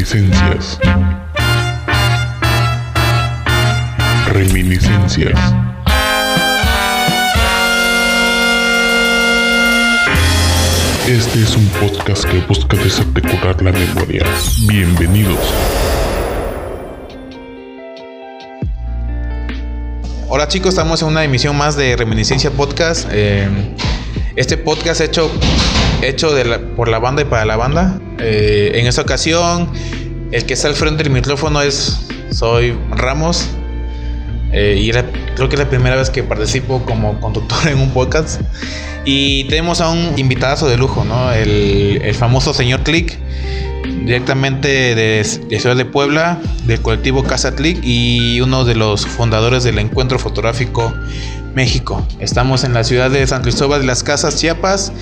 Reminiscencias. Reminiscencias. Este es un podcast que busca desarticular la memoria. Bienvenidos. Hola chicos, estamos en una emisión más de Reminiscencia Podcast. Eh, este podcast hecho, hecho de la- por la banda y para la banda. Eh, en esta ocasión, el que está al frente del micrófono es soy Ramos. Eh, y era- creo que es la primera vez que participo como conductor en un podcast. Y tenemos a un invitado de lujo, ¿no? El, el famoso señor Click, directamente de, de Ciudad de Puebla, del colectivo Casa Click y uno de los fundadores del Encuentro Fotográfico México. Estamos en la ciudad de San Cristóbal de las Casas, Chiapas.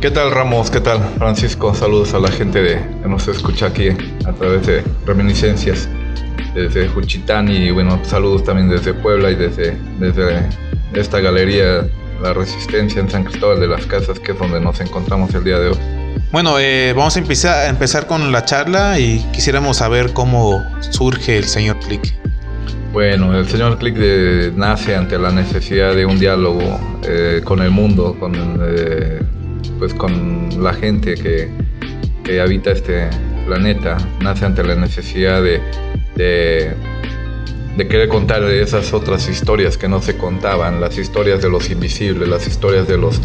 ¿Qué tal Ramos? ¿Qué tal Francisco? Saludos a la gente de, que nos escucha aquí a través de Reminiscencias desde Juchitán y bueno, saludos también desde Puebla y desde, desde esta galería La Resistencia en San Cristóbal de las Casas que es donde nos encontramos el día de hoy. Bueno, eh, vamos a empezar, a empezar con la charla y quisiéramos saber cómo surge el señor Click. Bueno, el señor Click de- nace ante la necesidad de un diálogo eh, con el mundo, con, eh, pues con la gente que, que habita este planeta. Nace ante la necesidad de, de, querer contar esas otras historias que no se contaban, las historias de los invisibles, las historias de los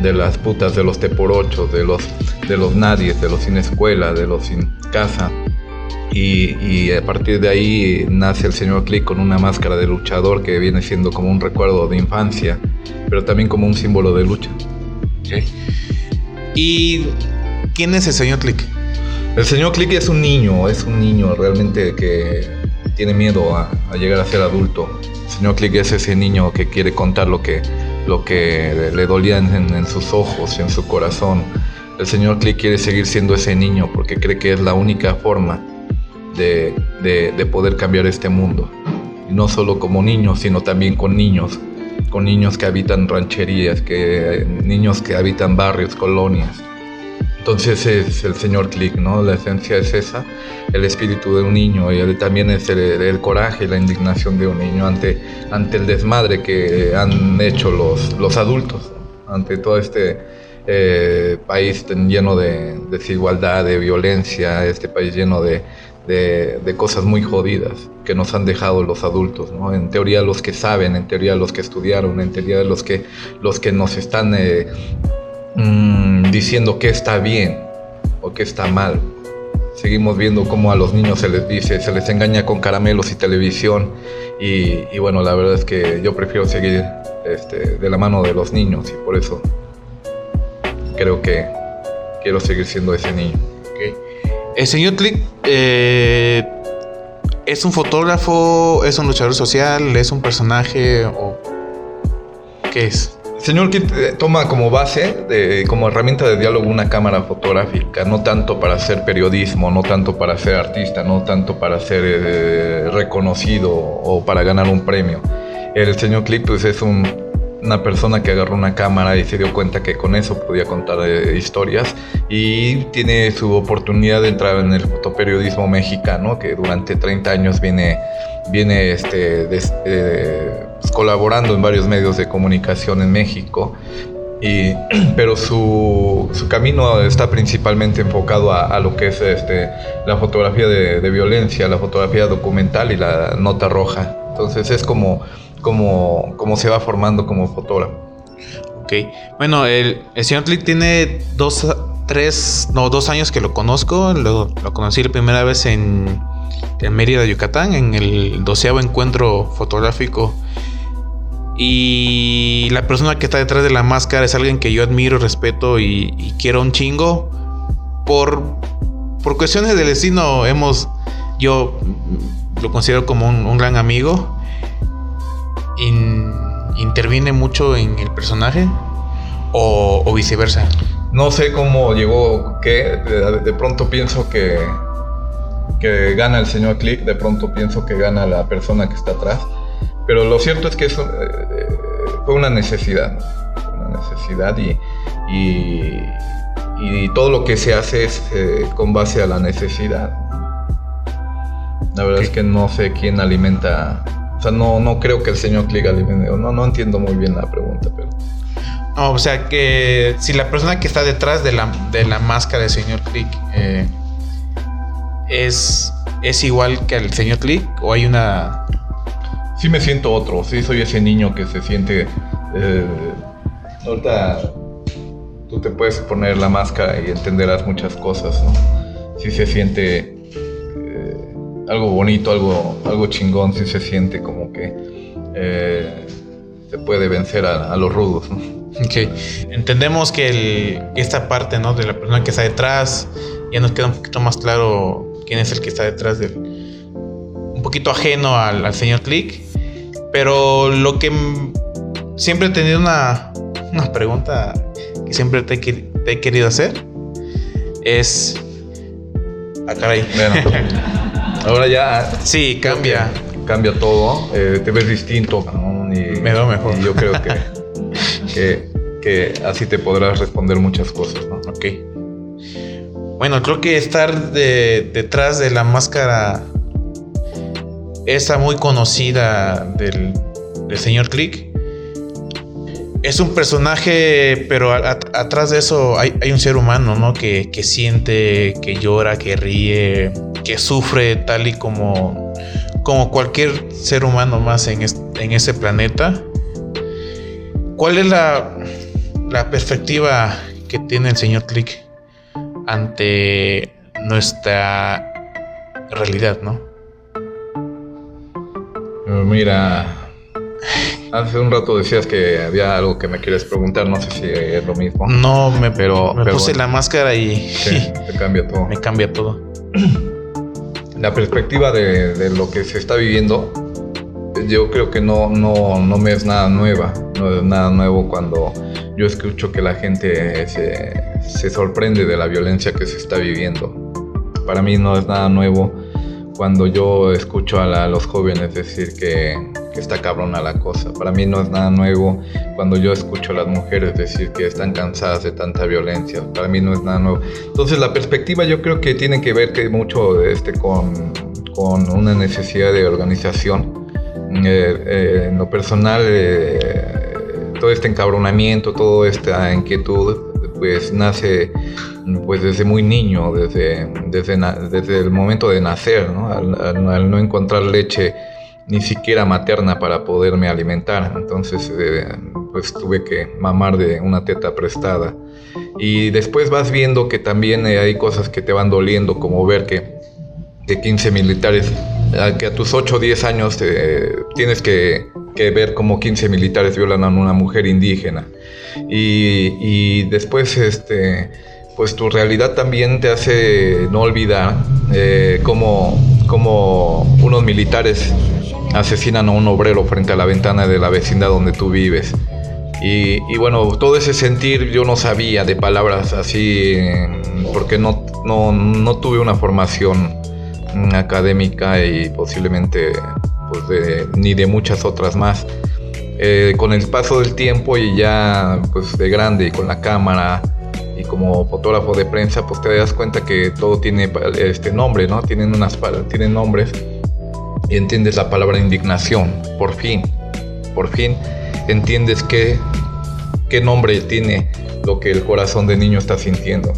de las putas, de los teporochos, de los de los nadies, de los sin escuela, de los sin casa. Y, y a partir de ahí nace el señor Click con una máscara de luchador que viene siendo como un recuerdo de infancia, pero también como un símbolo de lucha. ¿Y quién es el señor Click? El señor Click es un niño, es un niño realmente que tiene miedo a, a llegar a ser adulto. El señor Click es ese niño que quiere contar lo que, lo que le dolía en, en sus ojos y en su corazón. El señor Click quiere seguir siendo ese niño porque cree que es la única forma de, de- de poder cambiar este mundo. Y no solo como niño, sino también con niños. Con niños que habitan rancherías, que, niños que habitan barrios, colonias. Entonces es el señor Click, ¿no? La esencia es esa, el espíritu de un niño y también es el, coraje y la indignación de un niño ante, ante el desmadre que han hecho los, los adultos, ante todo este eh, país lleno de desigualdad, de violencia, este país lleno de, de, cosas muy jodidas que nos han dejado los adultos, ¿no? En teoría los que saben, en teoría los que estudiaron, en teoría los que, los que nos están... eh, mm, diciendo que está bien o que está mal. Seguimos viendo cómo a los niños se les dice, se les engaña con caramelos y televisión. Y, y bueno, la verdad es que yo prefiero seguir este, de la mano de los niños y por eso creo que quiero seguir siendo ese niño. El señor Click es un fotógrafo, es un luchador social, es un personaje o qué es. Señor Kit eh, toma como base, como herramienta de diálogo una cámara fotográfica, no tanto para hacer periodismo, no tanto para ser artista, no tanto para ser eh, reconocido o para ganar un premio. El señor Clip pues, es un- una persona que agarró una cámara y se dio cuenta que con eso podía contar eh, historias y tiene su oportunidad de entrar en el fotoperiodismo mexicano que durante 30 años viene, viene este, eh, colaborando en varios medios de comunicación en México. Y, pero su, su camino está principalmente enfocado a, a lo que es este, la fotografía de, de violencia, la fotografía documental y la nota roja. Entonces es como, como, se va formando como fotógrafo. Ok. Bueno, el, el señor Click tiene dos, tres, no, dos años que lo conozco. Lo, lo conocí la primera vez en, en Mérida, Yucatán, en el doceavo encuentro fotográfico. Y la persona que está detrás de la máscara es alguien que yo admiro, respeto y, quiero un chingo. Por, por cuestiones del destino, hemos. Yo lo considero como un gran amigo. In- interviene mucho en el personaje o, o viceversa. No sé cómo llegó, que de, de pronto pienso que, que gana el señor Click, de pronto pienso que gana la persona que está atrás. Pero lo cierto es que eso, eh, fue una necesidad, una necesidad y, y, y todo lo que se hace es eh, con base a la necesidad. La verdad es que no sé quién alimenta. Sea, no, no creo que el señor Click alimente. No, no entiendo muy bien la pregunta, pero. No, o sea que si la persona que está detrás de la, de la máscara del señor Click eh, es, es igual que el señor Click o hay una... Sí me siento otro, sí soy ese niño que se siente... Eh, ahorita tú te puedes poner la máscara y entenderás muchas cosas, ¿no? Sí se siente algo bonito, algo, algo chingón, sí se siente como que eh, se puede vencer a, a los rudos, ¿no? Ok, entendemos que el- esta parte ¿no? de la persona que está detrás ya nos queda un poquito más claro quién es el que está detrás del... Un poquito ajeno al, al señor Click, pero lo que siempre he tenido una, una pregunta que siempre te, he que- te he querido hacer es... Ah, caray. Bueno, ahora ya Sí, cambia. cambia todo, eh, te ves distinto, ¿no? Y- Me veo mejor. Y yo creo que, que, que así te podrás responder muchas cosas, ¿no? Ok. Bueno, creo que estar de- detrás de la máscara esa muy conocida del, del señor Click es un personaje, pero a- a- atrás de eso hay, hay un ser humano, ¿no? Que, que siente, que llora, que ríe, que sufre tal y como, como cualquier ser humano más en, en ese planeta. ¿Cuál es la, la perspectiva que tiene el señor Click ante nuestra realidad, no? Eh, Mira, hace un rato decías que había algo que me quieres preguntar, no sé si es lo mismo. No, me, Pero- me pero puse bueno. la máscara y Sí, te cambia todo. me cambia todo. La perspectiva de, de lo que se está viviendo, yo creo que no, no, no me es nada nueva. No es nada nuevo cuando yo escucho que la gente se, se sorprende de la violencia que se está viviendo. Para mí no es nada nuevo cuando yo escucho a, la- a los jóvenes decir que, que está cabrona la cosa. Para mí no es nada nuevo cuando yo escucho a las mujeres decir que están cansadas de tanta violencia. Para mí no es nada nuevo. Entonces la perspectiva yo creo que tiene que ver que mucho este, con, con una necesidad de organización. Eh, eh, en lo personal, eh, todo este encabronamiento, toda esta inquietud, pues nace pues desde muy niño, desde, desde, desde el momento de nacer, ¿no? Al, no encontrar leche ni siquiera materna para poderme alimentar. Entonces, eh, pues tuve que mamar de una teta prestada. Y después vas viendo que también eh, hay cosas que te van doliendo, como ver que de 15 militares, que a tus 8 o 10 años eh, tienes que, que ver cómo 15 militares violan a una mujer indígena. Y, y después, este, pues tu realidad también te hace no olvidar eh, cómo, unos militares asesinan a un obrero frente a la ventana de la vecindad donde tú vives. Y, y bueno, todo ese sentir yo no sabía de palabras así, porque no, no, no tuve una formación mm, académica y posiblemente pues de- ni de muchas otras más. Eh, con el paso del tiempo y ya pues de grande y con la cámara y como fotógrafo de prensa pues te das cuenta que todo tiene este nombre, ¿no? Tienen unas tienen nombres y entiendes la palabra indignación, por fin, por fin entiendes qué, qué nombre tiene lo que el corazón de niño está sintiendo.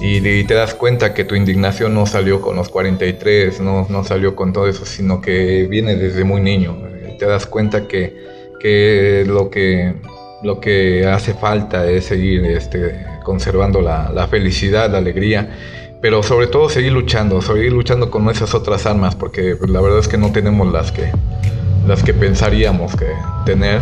Y, y te das cuenta que tu indignación no salió con los 43, no, no salió con todo eso, sino que viene desde muy niño. Te das cuenta que, que lo que lo que hace falta es seguir este, conservando la, la felicidad, la alegría, pero sobre todo seguir luchando, seguir luchando con esas otras armas, porque la verdad es que no tenemos las que, las que pensaríamos que tener,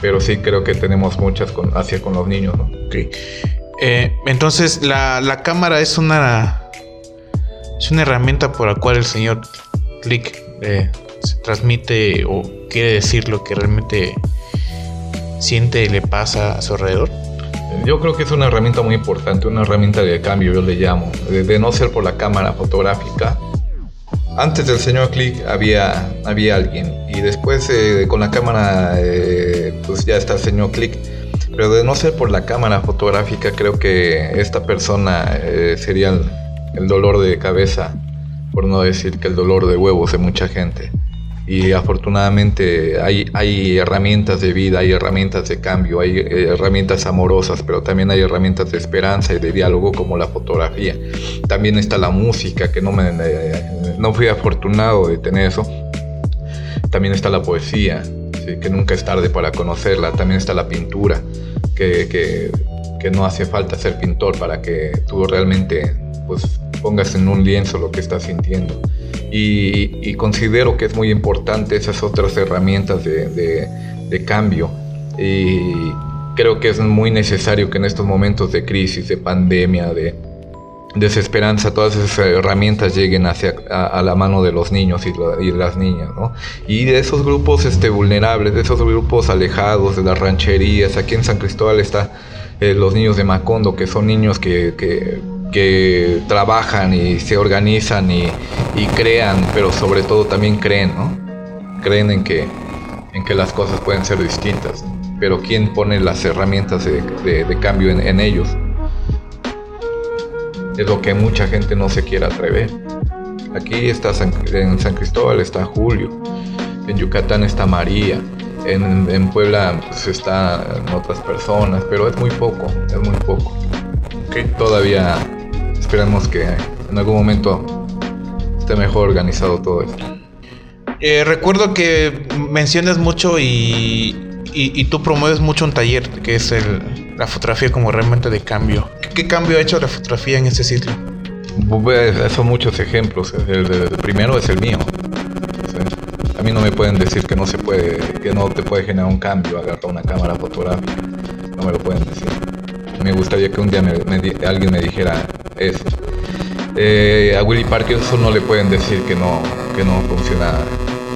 pero sí creo que tenemos muchas con, hacia con los niños. ¿no? Ok. Eh, entonces, la, la cámara es una. Es una herramienta por la cual el señor Click eh, se transmite o quiere decir lo que realmente siente y le pasa a su alrededor. Yo creo que es una herramienta muy importante, una herramienta de cambio, yo le llamo, de, no ser por la cámara fotográfica. Antes del señor Click había, había alguien y después eh, con la cámara pues ya está el señor Click. Pero de no ser por la cámara fotográfica creo que esta persona eh, sería el, el dolor de cabeza por no decir que el dolor de huevos de mucha gente. Y afortunadamente hay, hay herramientas de vida, hay herramientas de cambio, hay eh, herramientas amorosas, pero también hay herramientas de esperanza y de diálogo como la fotografía. También está la música, que no, me, eh, no fui afortunado de tener eso. También está la poesía, que nunca es tarde para conocerla. También está la pintura, que, que, no hace falta ser pintor para que tú realmente pues, pongas en un lienzo lo que estás sintiendo. Y, considero que es muy importante esas otras herramientas de, de, cambio. Y creo que es muy necesario que en estos momentos de crisis, de pandemia, de desesperanza, todas esas herramientas lleguen hacia a, la mano de los niños y, las niñas, ¿no? Y de esos grupos este, vulnerables, de esos grupos alejados de las rancherías, aquí en San Cristóbal está eh, los niños de Macondo, que son niños que, que que trabajan y se organizan y, crean, pero sobre todo también creen, ¿no? Creen en que, en que las cosas pueden ser distintas, pero ¿quién pone las herramientas de, cambio en, ellos? Es lo que mucha gente no se quiere atrever. Aquí está en San Cristóbal está Julio, en Yucatán está María, en, Puebla pues, están otras personas, pero es muy poco, es muy poco. que Todavía esperemos que en algún momento esté mejor organizado todo esto. Eh, recuerdo que mencionas mucho y, y, tú promueves mucho un taller que es el, la fotografía como realmente de cambio. ¿Qué, cambio ha hecho la fotografía en este ciclo? Son muchos ejemplos. El, primero es el mío. A mí no me pueden decir que no se puede, que no te puede generar un cambio agarrar una cámara fotográfica. No me lo pueden decir. Me gustaría que un día alguien me dijera, eso. Eh, a Willy Parkinson no le pueden decir que no, que no funciona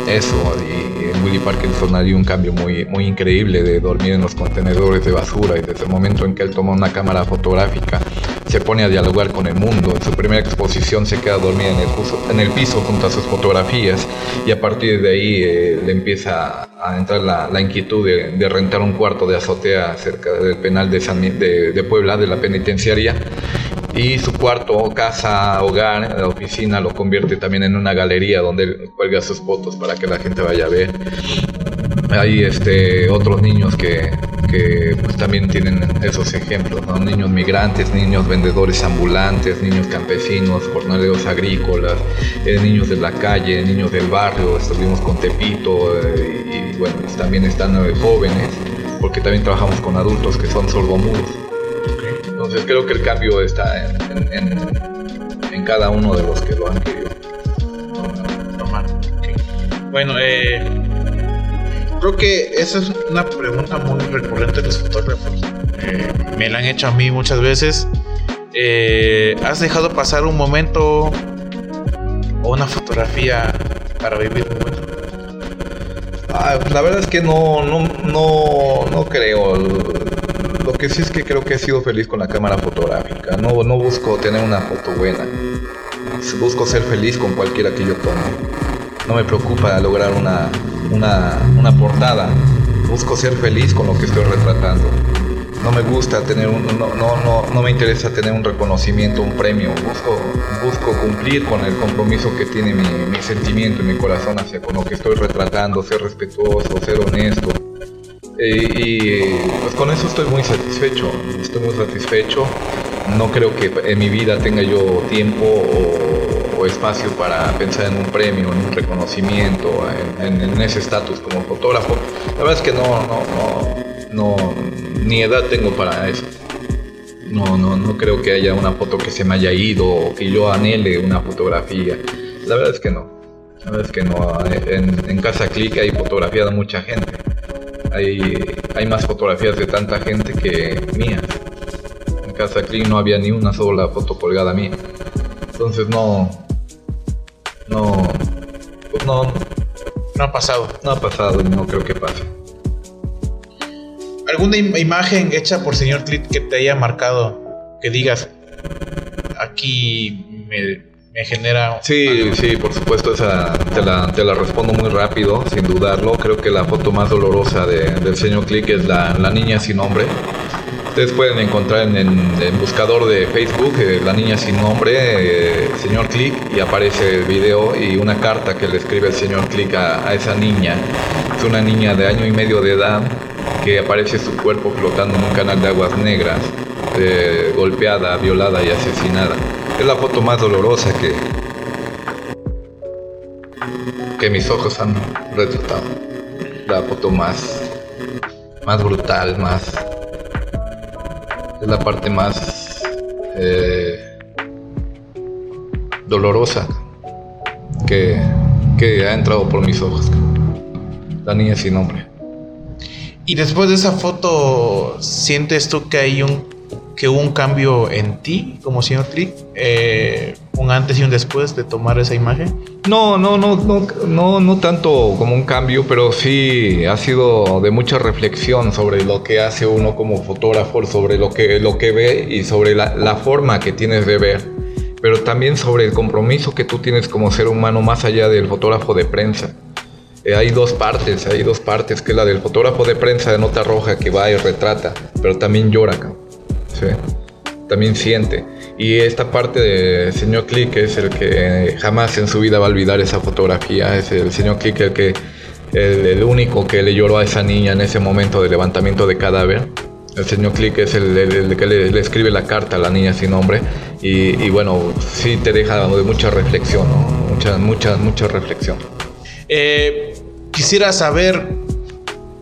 eso. Y en Willy Parkinson hay un cambio muy, muy increíble de dormir en los contenedores de basura y desde el momento en que él toma una cámara fotográfica se pone a dialogar con el mundo. En su primera exposición se queda dormida en el, piso, en el junto a sus fotografías y a partir de ahí eh, le empieza a entrar la, inquietud de, rentar un cuarto de azotea cerca del penal de, de, de Puebla, de la penitenciaria y su cuarto, casa, hogar, la oficina lo convierte también en una galería donde él cuelga sus fotos para que la gente vaya a ver. Hay este, otros niños que, que pues, también tienen esos ejemplos, niños migrantes, niños vendedores ambulantes, niños campesinos, jornaleros agrícolas, eh, niños de la calle, niños del barrio, estuvimos con Tepito eh, y, bueno, también están eh, jóvenes, porque también trabajamos con adultos que son sordomudos. Entonces creo que el cambio está en, cada uno de los que lo han querido Bueno, eh, creo que esa es una pregunta muy recurrente de los fotógrafos. Eh, me la han hecho a mí muchas veces. Eh, ¿Has dejado pasar un momento o una fotografía para vivir un momento? Ah, la verdad es que no, no, no, no creo. Lo que sí es que creo que he sido feliz con la cámara fotográfica. No, no busco tener una foto buena. Busco ser feliz con cualquiera que yo tome. No me preocupa lograr una, una, portada. Busco ser feliz con lo que estoy retratando. No me gusta tener un, no, no, no, me interesa tener un reconocimiento, un premio. Busco, busco cumplir con el compromiso que tiene mi, mi sentimiento y mi corazón hacia con lo que estoy retratando, ser respetuoso, ser honesto, y pues con eso estoy muy satisfecho, estoy muy satisfecho. No creo que en mi vida tenga yo tiempo o, espacio para pensar en un premio, en un reconocimiento, en, ese estatus como fotógrafo. La verdad es que no, no, no, no, ni edad tengo para eso. No, no, no creo que haya una foto que se me haya ido o que yo anhele una fotografía. La verdad es que no. La verdad es que no. En, en Casa Click hay fotografía de mucha gente hay, hay más fotografías de tanta gente que mías. En Casa Clean no había ni una sola foto colgada mía. Entonces no. No. Pues no. No ha pasado. No ha pasado y no creo que pase. ¿Alguna imagen hecha por señor Clit que te haya marcado? Que digas, aquí me, me genera... Sí, sí, por supuesto, esa te la, te la, respondo muy rápido, sin dudarlo. Creo que la foto más dolorosa de, del señor Click es la, la, niña sin nombre. Ustedes pueden encontrar en el buscador de Facebook eh, La Niña Sin Nombre, eh, señor Click, y aparece el video y una carta que le escribe el señor Click a, esa niña. Es una niña de año y medio de edad que aparece su cuerpo flotando en un canal de aguas negras, eh, golpeada, violada y asesinada. Es la foto más dolorosa que, que mis ojos han retratado. La foto más, más brutal, más es la parte más eh, dolorosa que, que ha entrado por mis ojos. La niña sin nombre. Y después de esa foto, ¿sientes tú que hay un que hubo un cambio en ti como señor Click? Eh, un antes y un después de tomar esa imagen? No, no, no, no, no, no tanto como un cambio, pero sí ha sido de mucha reflexión sobre lo que hace uno como fotógrafo, sobre lo que, lo que ve y sobre la, forma que tienes de ver, pero también sobre el compromiso que tú tienes como ser humano más allá del fotógrafo de prensa. Eh, hay dos partes, hay dos partes, que es la del fotógrafo de prensa de nota roja que va y retrata, pero también llora, ¿sí? también siente. Y esta parte de señor Click es el que jamás en su vida va a olvidar esa fotografía. Es el señor Click el que el, único que le lloró a esa niña en ese momento de levantamiento de cadáver. El señor Click es el, que le, escribe la carta a la niña sin nombre. Y, bueno, sí te deja de mucha reflexión, mucha, mucha, mucha reflexión. Eh, quisiera saber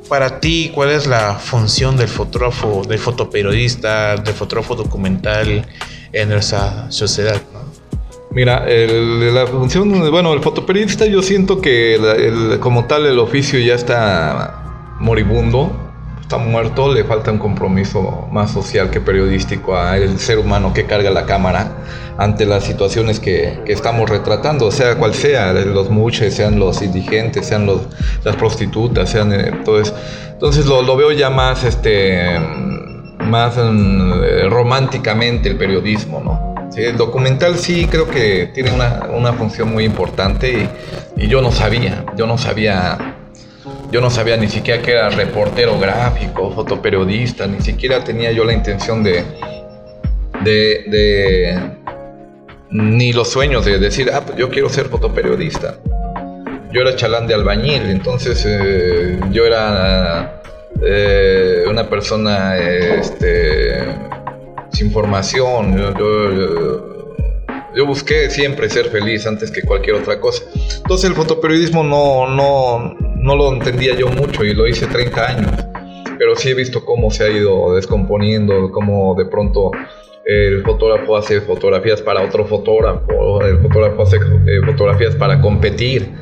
para ti cuál es la función del fotógrafo, del fotoperiodista, del fotógrafo documental en nuestra sociedad. Mira, la función, bueno, el fotoperiodista yo siento que como tal el oficio ya está moribundo, está muerto, le falta un compromiso más social que periodístico al ser humano que carga la cámara ante las situaciones que, estamos retratando, sea cual sea, los muches, sean los indigentes, sean los, las prostitutas, sean entonces, eh, entonces lo, lo veo ya más este más mm, románticamente el periodismo, ¿no? el documental sí creo que tiene una, función muy importante y, yo no sabía, yo no sabía, yo no sabía ni siquiera que era reportero gráfico, fotoperiodista, ni siquiera tenía yo la intención de, de, ni los sueños de decir, ah, pues yo quiero ser fotoperiodista. Yo era chalán de albañil, entonces eh, yo era eh, una persona este, sin formación. Yo, busqué siempre ser feliz antes que cualquier otra cosa. Entonces el fotoperiodismo no, no, no lo entendía yo mucho y lo hice 30 años. Pero sí he visto cómo se ha ido descomponiendo, cómo de pronto el fotógrafo hace fotografías para otro fotógrafo, el fotógrafo hace eh, fotografías para competir,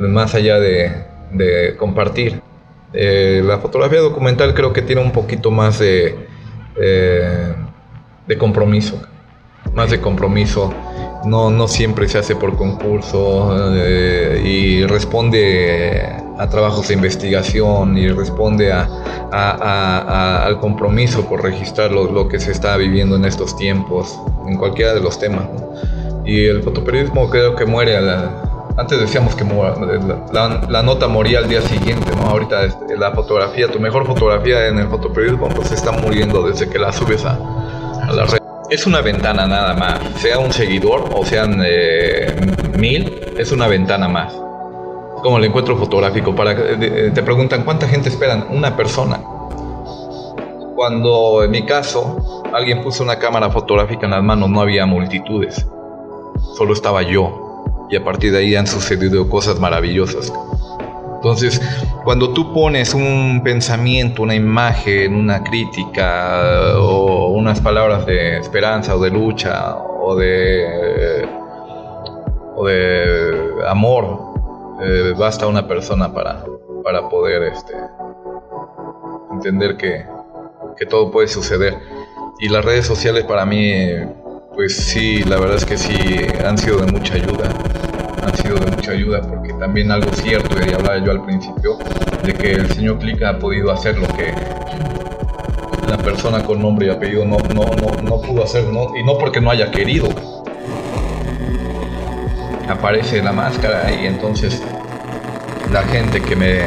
más allá de, compartir. Eh, la fotografía documental creo que tiene un poquito más de, eh, de compromiso, más de compromiso. No, no siempre se hace por concurso eh, y responde a trabajos de investigación y responde a, al compromiso por registrar lo, que se está viviendo en estos tiempos, en cualquiera de los temas. Y el fotoperiodismo creo que muere a la, antes decíamos que la, nota moría al día siguiente, ¿no? Ahorita este, la fotografía, tu mejor fotografía en el fotoperiodismo, pues está muriendo desde que la subes a, la red. Es una ventana nada más, sea un seguidor o sean eh, mil, es una ventana más. Como el encuentro fotográfico, para te preguntan cuánta gente esperan, una persona. Cuando en mi caso alguien puso una cámara fotográfica en las manos, no había multitudes, solo estaba yo y a partir de ahí han sucedido cosas maravillosas. Entonces, cuando tú pones un pensamiento, una imagen, una crítica o unas palabras de esperanza o de lucha o de, o de amor, eh, basta una persona para, para poder este, entender que, que todo puede suceder. Y las redes sociales para mí pues sí, la verdad es que sí han sido de mucha ayuda. Han sido de mucha ayuda porque también algo cierto, y hablaba yo al principio, de que el señor Click ha podido hacer lo que la persona con nombre y apellido no, no, no, pudo hacer, y no porque no haya querido. Aparece la máscara y entonces la gente que me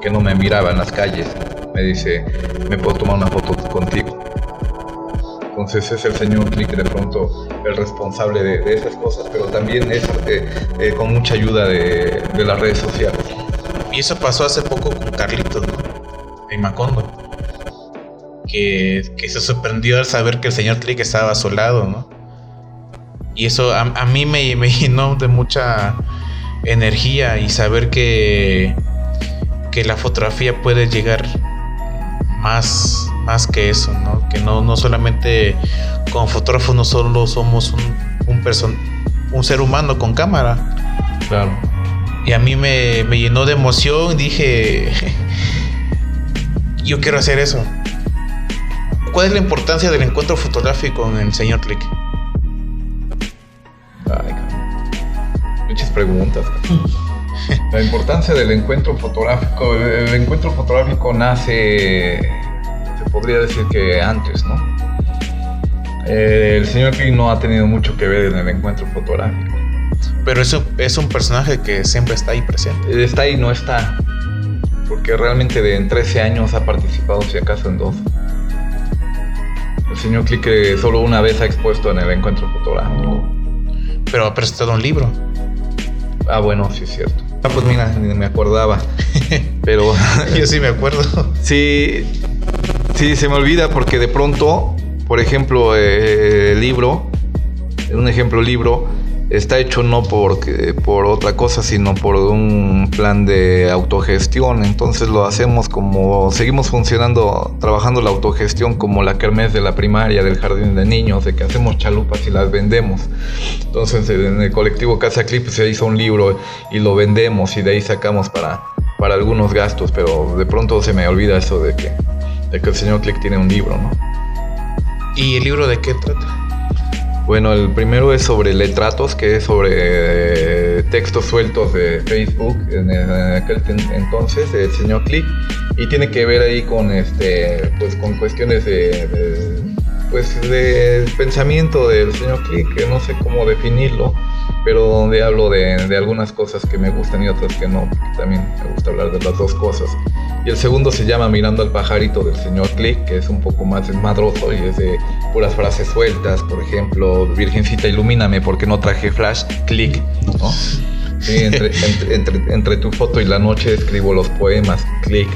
que no me miraba en las calles me dice, ¿me puedo tomar una foto contigo? Entonces es el señor Click de pronto el responsable de, esas cosas, pero también es eh, eh, con mucha ayuda de, las redes sociales. Y eso pasó hace poco con Carlitos, ¿no? En Macondo. Que, se sorprendió al saber que el señor Click estaba a su lado, ¿no? Y eso a, mí me, me, llenó de mucha energía y saber que, que la fotografía puede llegar más más que eso, ¿no? Que no, no solamente como fotógrafo no solo somos un, un, un ser humano con cámara. Claro. Y a mí me, me llenó de emoción, dije, yo quiero hacer eso. ¿Cuál es la importancia del encuentro fotográfico con el señor Click? Muchas preguntas. La importancia del encuentro fotográfico. El encuentro fotográfico nace podría decir que antes, ¿no? Eh, el señor King no ha tenido mucho que ver en el encuentro fotográfico. Pero eso es un personaje que siempre está ahí presente. Está ahí, no está. Porque realmente de en 13 años ha participado, si acaso, en dos. El señor Click solo una vez ha expuesto en el encuentro fotográfico. Pero ha presentado un libro. Ah, bueno, sí es cierto. Ah, pues mira, ni me acordaba. Pero. Yo sí me acuerdo. sí, Sí, se me olvida porque de pronto, por ejemplo, eh, el libro, un ejemplo libro, está hecho no por, por otra cosa, sino por un plan de autogestión. Entonces lo hacemos como, seguimos funcionando, trabajando la autogestión como la kermés de la primaria, del jardín de niños, de que hacemos chalupas y las vendemos. Entonces en el colectivo Casa Clip se hizo un libro y lo vendemos y de ahí sacamos para, para algunos gastos, pero de pronto se me olvida eso de que de que el señor Click tiene un libro, ¿no? ¿Y el libro de qué trata? Bueno, el primero es sobre letratos, que es sobre eh, textos sueltos de Facebook en, aquel entonces, el señor Click, y tiene que ver ahí con este, pues con cuestiones de, pues de pensamiento del señor Click, que no sé cómo definirlo, pero donde hablo de, algunas cosas que me gustan y otras que no, porque también me gusta hablar de las dos cosas. Y el segundo se llama Mirando al pajarito del señor Click, que es un poco más desmadroso y es de puras frases sueltas, por ejemplo, Virgencita ilumíname porque no traje flash, click, entre, tu foto y la noche escribo los poemas, click.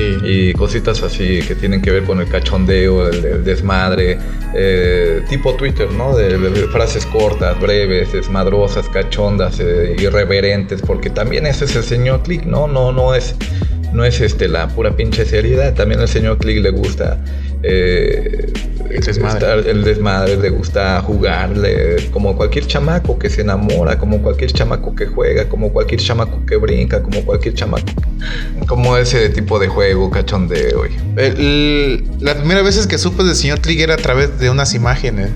Y cositas así que tienen que ver con el cachondeo, el, desmadre, eh, tipo Twitter, ¿no? De, frases cortas, breves, desmadrosas, cachondas, eh, irreverentes, porque también ese es el señor Click, ¿no? No, no es, no es este, la pura pinche seriedad, también al señor Click le gusta eh, el, desmadre. el desmadre, le gusta jugarle, como cualquier chamaco que se enamora, como cualquier chamaco que juega, como cualquier chamaco que brinca, como cualquier chamaco. Como ese tipo de juego, cachondeo. la primera vez que supe del señor Click era a través de unas imágenes,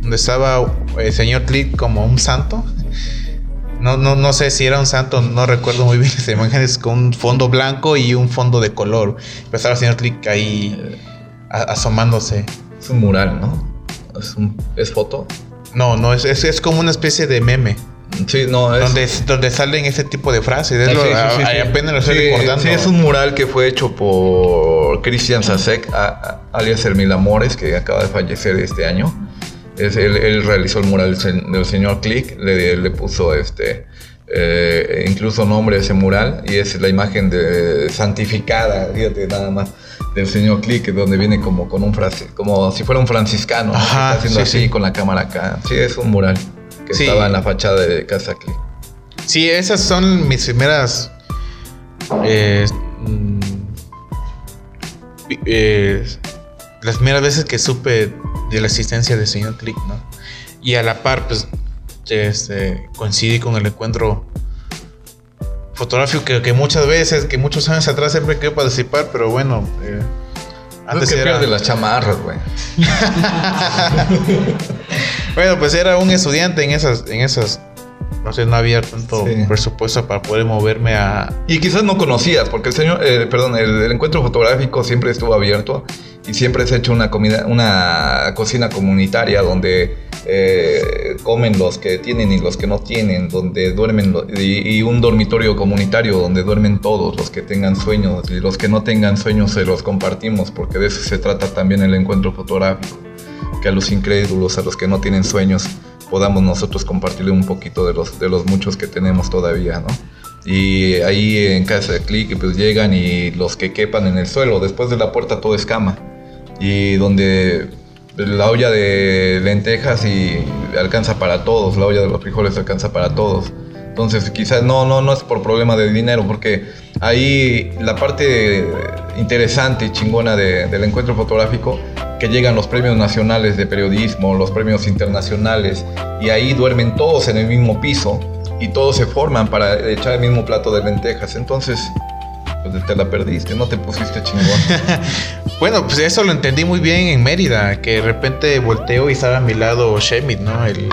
donde estaba el señor Click como un santo. No, no, no sé si era un santo, no recuerdo muy bien las imágenes, con un fondo blanco y un fondo de color. Pero estaba el señor Click ahí asomándose. Es un mural, ¿no? ¿Es, un, ¿es foto? No, no, es, es, como una especie de meme. Sí, no, es... Donde, donde salen ese tipo de frases. Es ah, sí, sí, apenas lo estoy recordando. Sí, es un mural que fue hecho por Christian Sasek, alias Hermil Amores, que acaba de fallecer este año. Es, él, realizó el mural del, señor Click, le, le puso este eh, incluso nombre ese mural y es la imagen de santificada, fíjate nada más, del señor Click, donde viene como con un frase, como si fuera un franciscano, haciendo así con la cámara acá. Sí, es un mural que estaba en la fachada de Casa Click. Sí, esas son mis primeras eh, mm, eh, las primeras veces que supe de la existencia del señor Click, ¿no? Y a la par, pues este, coincidí con el encuentro fotográfico que, muchas veces, que muchos años atrás siempre quería participar, pero bueno. Eh, antes era de las chamarras, güey. bueno, pues era un estudiante en esas, en esas. No sé, no había tanto presupuesto para poder moverme a. Y quizás no conocías, porque el señor, eh, perdón, el, encuentro fotográfico siempre estuvo abierto y siempre se ha hecho una comida, una cocina comunitaria donde eh, comen los que tienen y los que no tienen, donde duermen y, un dormitorio comunitario donde duermen todos los que tengan sueños y los que no tengan sueños se los compartimos porque de eso se trata también el encuentro fotográfico, que a los incrédulos, a los que no tienen sueños podamos nosotros compartirle un poquito de los, de los muchos que tenemos todavía, ¿no? Y ahí en casa de clic pues llegan y los que quepan en el suelo, después de la puerta todo es cama y donde la olla de lentejas y alcanza para todos, la olla de los frijoles alcanza para todos. Entonces quizás no, no, no es por problema de dinero, porque ahí la parte interesante y chingona del encuentro fotográfico, que llegan los premios nacionales de periodismo, los premios internacionales, y ahí duermen todos en el mismo piso y todos se forman para echar el mismo plato de lentejas. Entonces, pues te la perdiste, no te pusiste chingón. bueno, pues eso lo entendí muy bien en Mérida, que de repente volteo y estaba a mi lado Shemit, ¿no? El,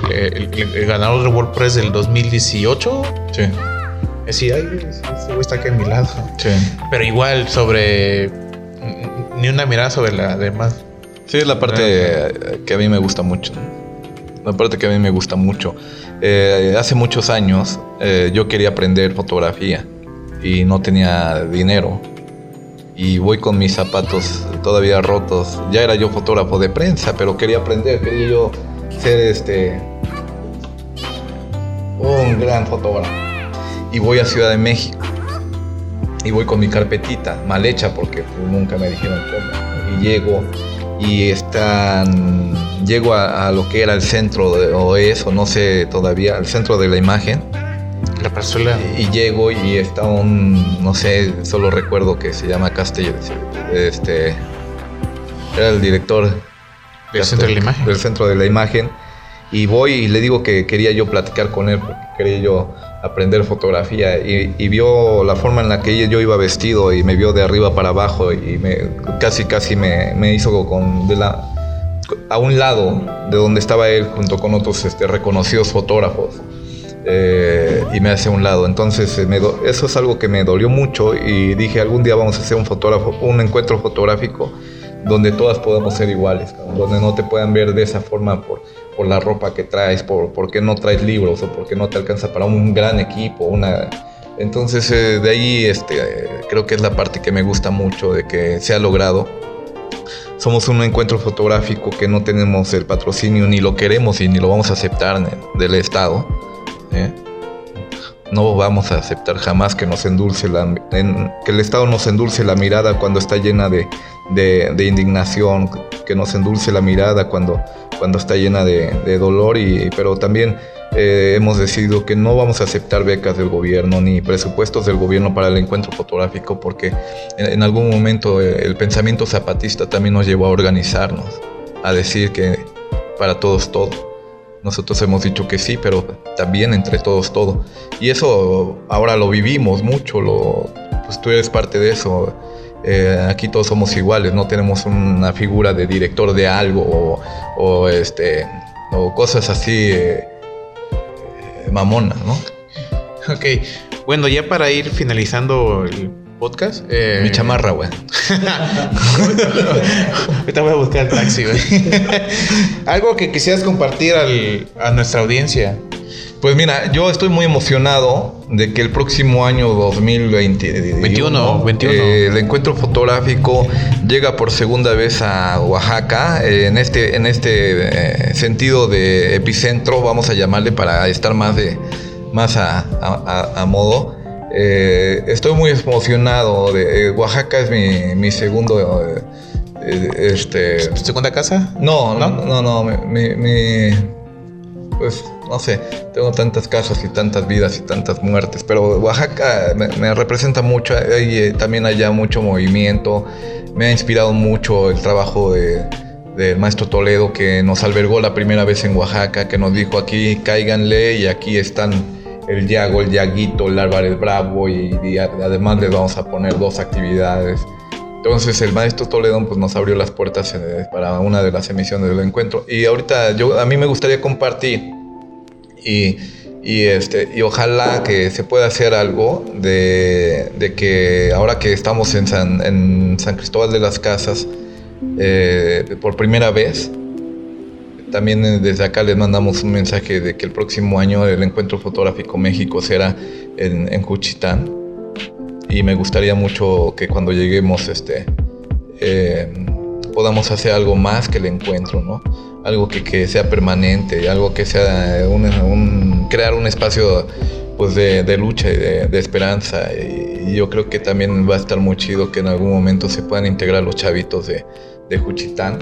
ganador de WordPress del 2018. Sí. Decir, ay, ese está aquí a mi lado. Sí. Pero igual sobre. Ni una mirada sobre la demás. Sí, es la parte que a mí me gusta mucho. La parte que a mí me gusta mucho. Eh, hace muchos años eh, yo quería aprender fotografía y no tenía dinero. Y voy con mis zapatos todavía rotos. Ya era yo fotógrafo de prensa, pero quería aprender, quería yo ser este un gran fotógrafo. Y voy a Ciudad de México. Y voy con mi carpetita, mal hecha porque nunca me dijeron cómo. Y llego y están llego a, a, lo que era el centro o eso no sé todavía el centro de la imagen la. Y, llego y está un, no sé, solo recuerdo que se llama Castillo. Este, era el director del centro de la imagen. Del centro de la imagen. Y voy y le digo que quería yo platicar con él porque quería yo aprender fotografía y, vio la forma en la que yo iba vestido y me vio de arriba para abajo y me, casi casi me, me hizo con de la a un lado de donde estaba él junto con otros este, reconocidos fotógrafos eh, y me hace a un lado. Entonces eh, eso es algo que me dolió mucho y dije algún día vamos a hacer un fotógrafo, un encuentro fotográfico donde todas podamos ser iguales, donde no te puedan ver de esa forma por, por la ropa que traes, por, por qué no traes libros o porque no te alcanza para un gran equipo, una... Entonces eh, de ahí este, creo que es la parte que me gusta mucho de que se ha logrado. Somos un encuentro fotográfico que no tenemos el patrocinio ni lo queremos y ni lo vamos a aceptar del Estado ¿eh? No vamos a aceptar jamás que nos endulce la, que el Estado nos endulce la mirada cuando está llena de, indignación, que nos endulce la mirada cuando, cuando está llena de, dolor, y, pero también eh, hemos decidido que no vamos a aceptar becas del gobierno ni presupuestos del gobierno para el encuentro fotográfico porque en, algún momento eh, el pensamiento zapatista también nos llevó a organizarnos, a decir que para todos todo. Nosotros hemos dicho que sí, pero también entre todos todo. Y eso ahora lo vivimos mucho, lo, pues tú eres parte de eso. Eh, aquí todos somos iguales, no tenemos una figura de director de algo o, este, o cosas así eh, eh, mamonas, ¿no? Ok, bueno, ya para ir finalizando el podcast. Eh, Mi chamarra, güey. Ahorita voy a buscar el taxi, güey. Algo que quisieras compartir a nuestra audiencia. Pues mira, yo estoy muy emocionado de que el próximo año 2021 21, el encuentro fotográfico llega por segunda vez a Oaxaca eh, en este en este eh, sentido de epicentro vamos a llamarle para estar más de más a modo eh, estoy muy emocionado. De, eh, Oaxaca es mi, mi segundo. Eh, este, ¿Segunda casa? No, no, no, no. mi, pues no sé, tengo tantas casas y tantas vidas y tantas muertes, pero Oaxaca me, representa mucho. Hay, también allá mucho movimiento. Me ha inspirado mucho el trabajo de, del maestro Toledo que nos albergó la primera vez en Oaxaca, que nos dijo aquí cáiganle y aquí están el Yago, el Yaguito, el Álvarez Bravo y, además les vamos a poner dos actividades. Entonces el maestro Toledo pues, nos abrió las puertas eh, para una de las emisiones del encuentro. Y ahorita yo, a mí me gustaría compartir y, y, este, y ojalá que se pueda hacer algo de, de que ahora que estamos en San, en San Cristóbal de las Casas, eh, por primera vez. También eh, desde acá les mandamos un mensaje de que el próximo año el Encuentro Fotográfico México será en, en Juchitán. Y me gustaría mucho que cuando lleguemos este, eh, podamos hacer algo más que el encuentro, ¿no? Algo que, sea permanente, algo que sea un, crear un espacio pues de, lucha y de, de esperanza. Y, y yo creo que también va a estar muy chido que en algún momento se puedan integrar los chavitos de, de Juchitán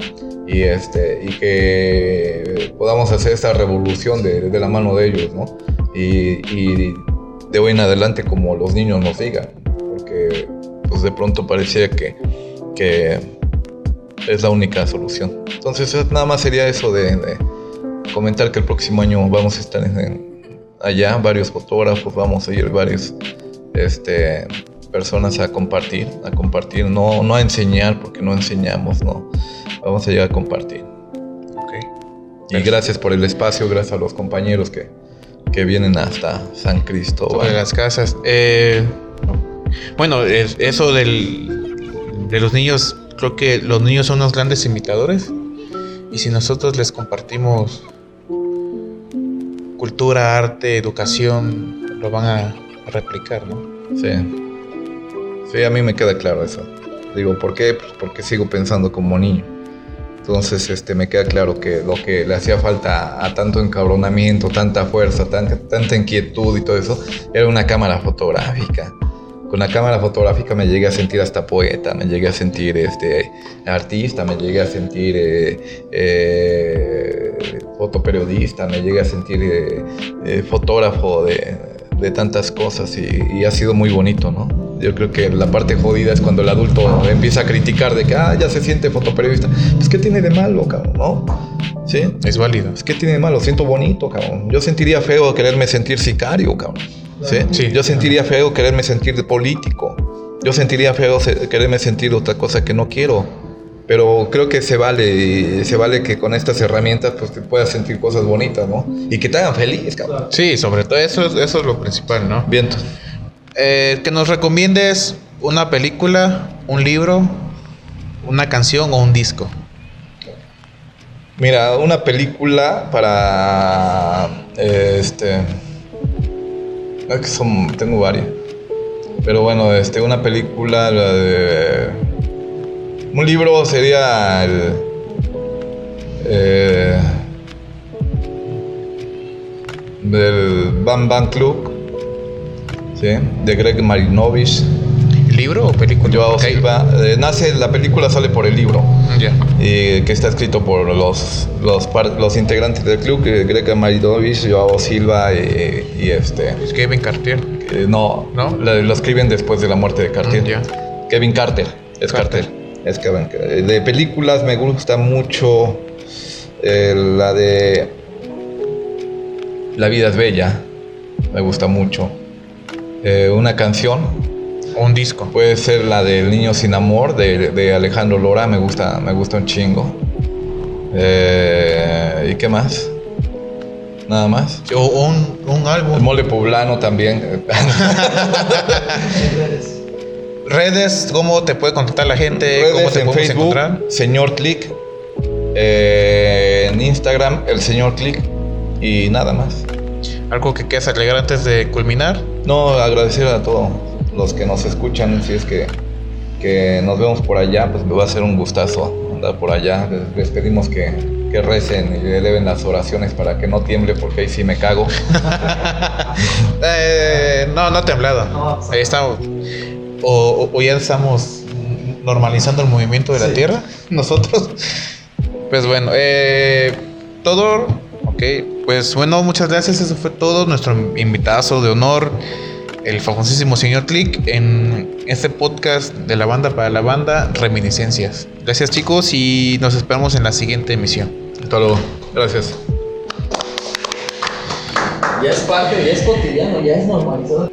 y, este, y que podamos hacer esta revolución de, la mano de ellos, ¿no? Y, y de hoy en adelante como los niños nos digan, porque pues de pronto parecía que, que es la única solución. Entonces nada más sería eso de, comentar que el próximo año vamos a estar en- en- allá, varios fotógrafos, vamos a ir varios este, personas a compartir, a compartir, no, no a enseñar, porque no enseñamos, no. Vamos a llegar a compartir. Ok. Y gracias por el espacio, gracias a los compañeros que, que vienen hasta San Cristóbal. Sobre las casas. Eh, bueno, es- eso del, de los niños, creo que los niños son los grandes imitadores. Y si nosotros les compartimos cultura, arte, educación, lo van a replicar, ¿no? Sí. Sí, a mí me queda claro eso. Digo, ¿por qué? Pues porque sigo pensando como niño. Entonces, este, me queda claro que lo que le hacía falta a tanto encabronamiento, tanta fuerza, tanta, tanta inquietud y todo eso, era una cámara fotográfica. Con la cámara fotográfica me llegué a sentir hasta poeta, me llegué a sentir este, artista, me llegué a sentir eh, eh, fotoperiodista, me llegué a sentir eh, fotógrafo de, de tantas cosas y, y ha sido muy bonito, ¿no? Yo creo que la parte jodida es cuando el adulto empieza a criticar de que, ah, ya se siente fotoperiodista. Pues, ¿qué tiene de malo, cabrón? ¿No? ¿Sí? Es válido. Es que tiene de malo, siento bonito, cabrón. Yo sentiría feo quererme sentir sicario, cabrón. ¿Sí? Sí. Yo sentiría feo quererme sentir político. Yo sentiría feo quererme sentir otra cosa que no quiero. Pero creo que se vale, se vale que con estas herramientas pues te puedas sentir cosas bonitas, ¿no? Y que te hagan feliz, cabrón. Sí, sobre todo eso, es- eso es lo principal, ¿no? Viento. Eh, que nos recomiendes una película, un libro, una canción o un disco. Mira, una película para este es que son tengo varias. Pero bueno, este una película la de un libro sería el eh, del Bam Bam Club, ¿sí? de Greg Marinovich, ¿Libro o película? Joao. Silva. Eh, nace la película sale por el libro Ya. y que está escrito por los, los, integrantes del club, Greg Maridovich, Joao Silva y, y este... Es Kevin Cartier. eh, no, ¿No? lo escriben después de la muerte de Cartier. Mm. Kevin Carter, es Carter. Carter. Es Kevin. eh, De películas me gusta mucho eh, la de La vida es bella, me gusta mucho. Eh, una canción, un disco. Puede ser la del Niño sin Amor de, de Alejandro Lora, me gusta, me gusta un chingo. Eh, ¿Y qué más? Nada más. O un, un El álbum. mole poblano también. Redes, ¿cómo te puede contactar la gente? ¿Cómo Redes te en Facebook, encontrar? señor Click. Eh, en Instagram, el señor Click. Y nada más. ¿Algo que quieras agregar antes de culminar? No, agradecer a todos los que nos escuchan. Si es que, que nos vemos por allá, pues me va a ser un gustazo andar por allá. Les, les pedimos que, que recen y eleven las oraciones para que no tiemble, porque ahí sí me cago. Eh, no, no temblado. Ahí estamos. O, o- o ya estamos normalizando el movimiento de la Tierra. Nosotros. Pues bueno, eh, todo. Ok, pues bueno, muchas gracias. Eso fue todo. Nuestro invitado de honor, el famosísimo señor Click, en este podcast de la banda para la banda, Reminiscencias. Gracias, chicos, y nos esperamos en la siguiente emisión. Hasta luego. Gracias. Ya es parte, ya es cotidiano, ya es normalizado.